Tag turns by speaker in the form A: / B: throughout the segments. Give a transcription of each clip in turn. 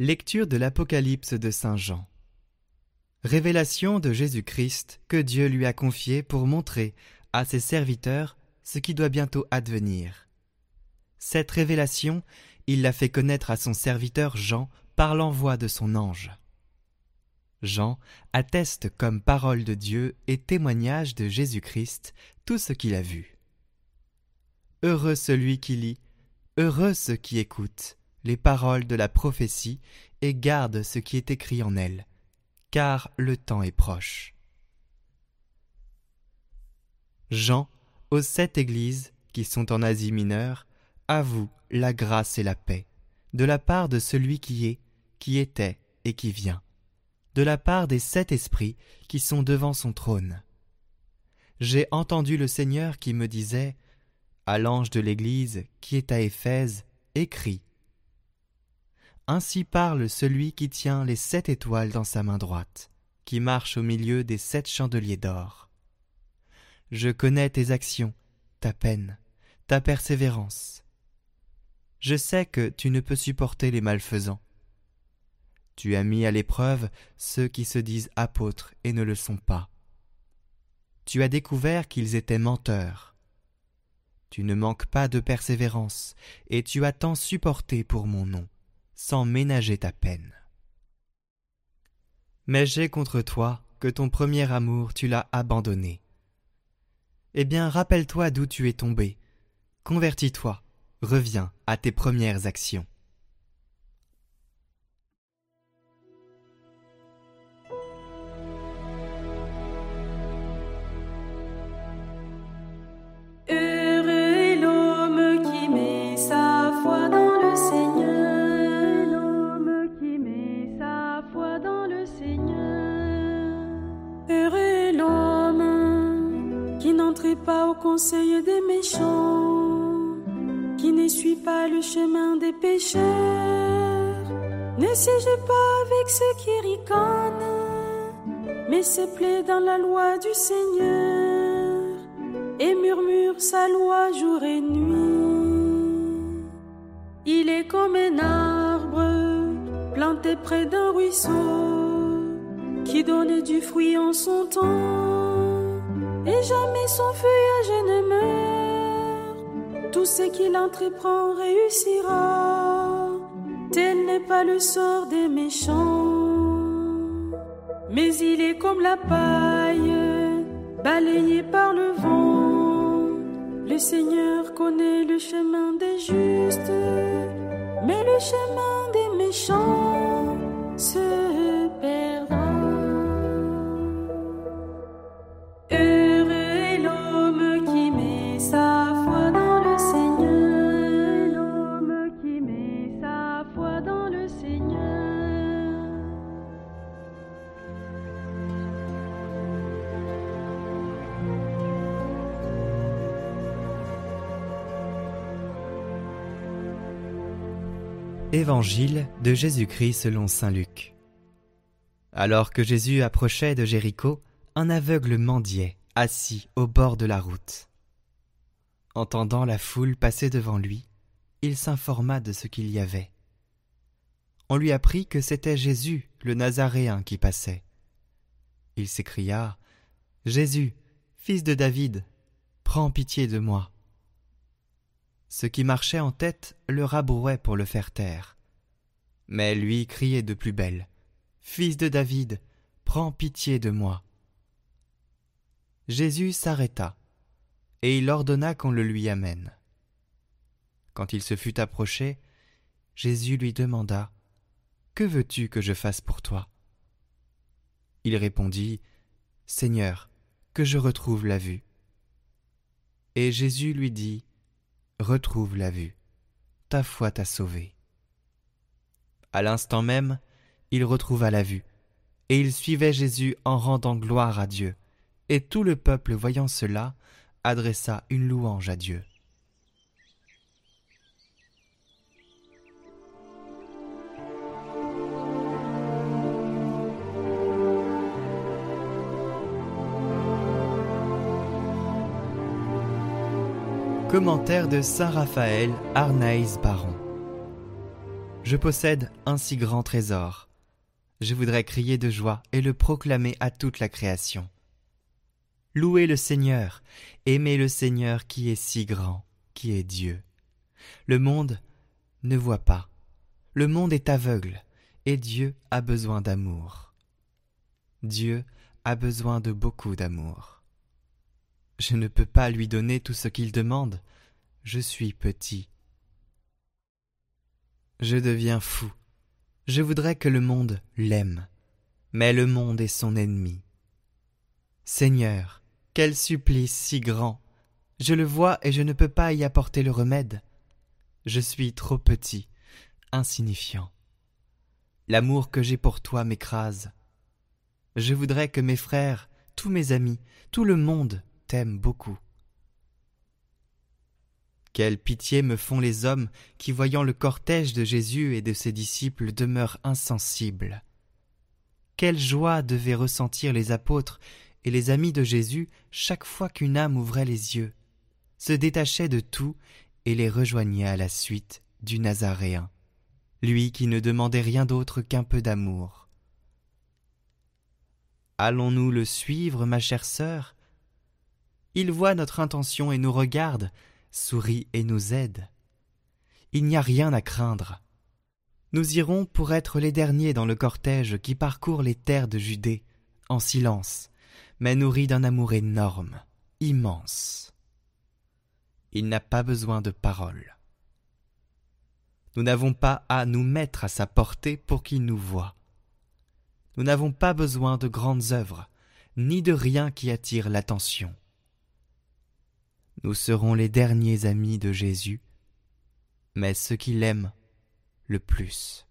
A: Lecture de l'Apocalypse de Saint Jean. Révélation de Jésus-Christ que Dieu lui a confiée pour montrer à ses serviteurs ce qui doit bientôt advenir. Cette révélation, il l'a fait connaître à son serviteur Jean par l'envoi de son ange. Jean atteste comme parole de Dieu et témoignage de Jésus-Christ tout ce qu'il a vu. Heureux celui qui lit, heureux ceux qui écoutent les paroles de la prophétie et gardent ce qui est écrit en elles, car le temps est proche. Jean, aux sept églises qui sont en Asie mineure, avoue la grâce et la paix, de la part de celui qui est, qui était et qui vient de la part des sept esprits qui sont devant son trône. J'ai entendu le Seigneur qui me disait, à l'ange de l'Église qui est à Éphèse, écrit. Ainsi parle celui qui tient les sept étoiles dans sa main droite, qui marche au milieu des sept chandeliers d'or. Je connais tes actions, ta peine, ta persévérance. Je sais que tu ne peux supporter les malfaisants tu as mis à l'épreuve ceux qui se disent apôtres et ne le sont pas. Tu as découvert qu'ils étaient menteurs. Tu ne manques pas de persévérance, et tu as tant supporté pour mon nom, sans ménager ta peine. Mais j'ai contre toi que ton premier amour tu l'as abandonné. Eh bien, rappelle-toi d'où tu es tombé. Convertis-toi, reviens à tes premières actions.
B: Pas au conseil des méchants, qui n'essuie pas le chemin des pécheurs, ne siège pas avec ceux qui ricanent, mais se plaît dans la loi du Seigneur et murmure sa loi jour et nuit. Il est comme un arbre planté près d'un ruisseau qui donne du fruit en son temps et jamais son feuillage ne meurt. Tout ce qu'il entreprend réussira. Tel n'est pas le sort des méchants. Mais il est comme la paille, balayée par le vent. Le Seigneur connaît le chemin des justes, mais le chemin des méchants se perdra.
A: Évangile de Jésus-Christ selon Saint Luc. Alors que Jésus approchait de Jéricho, un aveugle mendiait, assis au bord de la route. Entendant la foule passer devant lui, il s'informa de ce qu'il y avait. On lui apprit que c'était Jésus, le Nazaréen, qui passait. Il s'écria Jésus, fils de David, prends pitié de moi. Ceux qui marchaient en tête le rabrouaient pour le faire taire. Mais lui criait de plus belle. Fils de David, prends pitié de moi. Jésus s'arrêta, et il ordonna qu'on le lui amène. Quand il se fut approché, Jésus lui demanda Que veux-tu que je fasse pour toi? Il répondit Seigneur, que je retrouve la vue. Et Jésus lui dit retrouve la vue. Ta foi t'a sauvé. À l'instant même, il retrouva la vue, et il suivait Jésus en rendant gloire à Dieu. Et tout le peuple voyant cela, adressa une louange à Dieu. Commentaire de Saint Raphaël Arnaïs Baron. Je possède un si grand trésor. Je voudrais crier de joie et le proclamer à toute la création. Louez le Seigneur, aimez le Seigneur qui est si grand, qui est Dieu. Le monde ne voit pas, le monde est aveugle, et Dieu a besoin d'amour. Dieu a besoin de beaucoup d'amour. Je ne peux pas lui donner tout ce qu'il demande, je suis petit. Je deviens fou. Je voudrais que le monde l'aime, mais le monde est son ennemi. Seigneur, quel supplice si grand. Je le vois et je ne peux pas y apporter le remède. Je suis trop petit, insignifiant. L'amour que j'ai pour toi m'écrase. Je voudrais que mes frères, tous mes amis, tout le monde t'aiment beaucoup. Quelle pitié me font les hommes qui, voyant le cortège de Jésus et de ses disciples, demeurent insensibles. Quelle joie devaient ressentir les apôtres et les amis de Jésus chaque fois qu'une âme ouvrait les yeux, se détachait de tout et les rejoignait à la suite du Nazaréen, lui qui ne demandait rien d'autre qu'un peu d'amour. Allons-nous le suivre, ma chère sœur? Il voit notre intention et nous regarde, sourit et nous aide. Il n'y a rien à craindre. Nous irons pour être les derniers dans le cortège qui parcourt les terres de Judée, en silence, mais nourri d'un amour énorme, immense. Il n'a pas besoin de paroles. Nous n'avons pas à nous mettre à sa portée pour qu'il nous voie. Nous n'avons pas besoin de grandes œuvres, ni de rien qui attire l'attention nous serons les derniers amis de Jésus, mais ceux qui l'aiment le plus.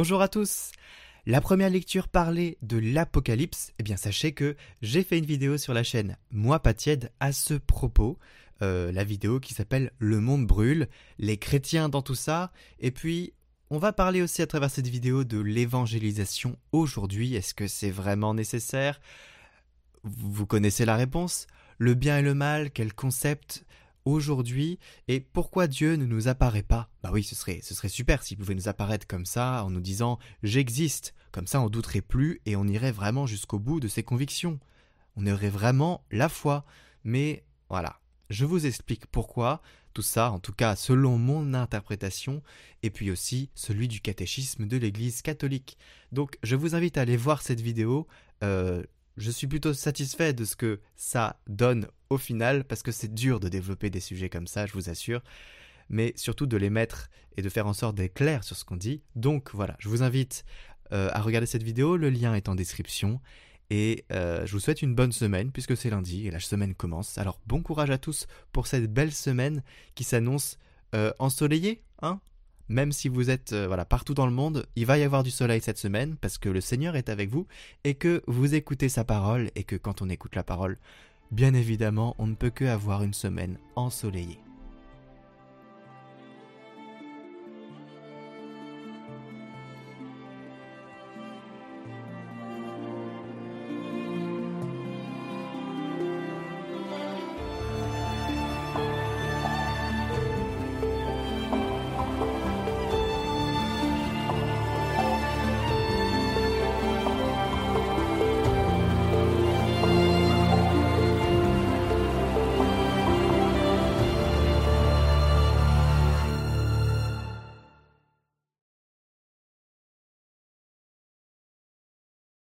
A: Bonjour à tous La première lecture parlait de l'Apocalypse. Eh bien, sachez que j'ai fait une vidéo sur la chaîne Moi pas tiède à ce propos. Euh, la vidéo qui s'appelle Le monde brûle, les chrétiens dans tout ça. Et puis, on va parler aussi à travers cette vidéo de l'évangélisation aujourd'hui. Est-ce que c'est vraiment nécessaire? Vous connaissez la réponse Le bien et le mal, quel concept? Aujourd'hui et pourquoi Dieu ne nous apparaît pas Bah oui, ce serait, ce serait super s'il pouvait nous apparaître comme ça en nous disant j'existe. Comme ça, on douterait plus et on irait vraiment jusqu'au bout de ses convictions. On aurait vraiment la foi. Mais voilà, je vous explique pourquoi tout ça, en tout cas selon mon interprétation, et puis aussi celui du catéchisme de l'Église catholique. Donc je vous invite à aller voir cette vidéo. Euh, je suis plutôt satisfait de ce que ça donne au final, parce que c'est dur de développer des sujets comme ça, je vous assure, mais surtout de les mettre et de faire en sorte d'être clair sur ce qu'on dit. Donc voilà, je vous invite euh, à regarder cette vidéo, le lien est en description, Et euh, je vous souhaite une bonne semaine puisque c'est lundi et la semaine commence. Alors bon courage à tous pour cette belle semaine qui s'annonce euh, ensoleillée, hein même si vous êtes voilà partout dans le monde, il va y avoir du soleil cette semaine parce que le Seigneur est avec vous et que vous écoutez sa parole et que quand on écoute la parole, bien évidemment, on ne peut que avoir une semaine ensoleillée.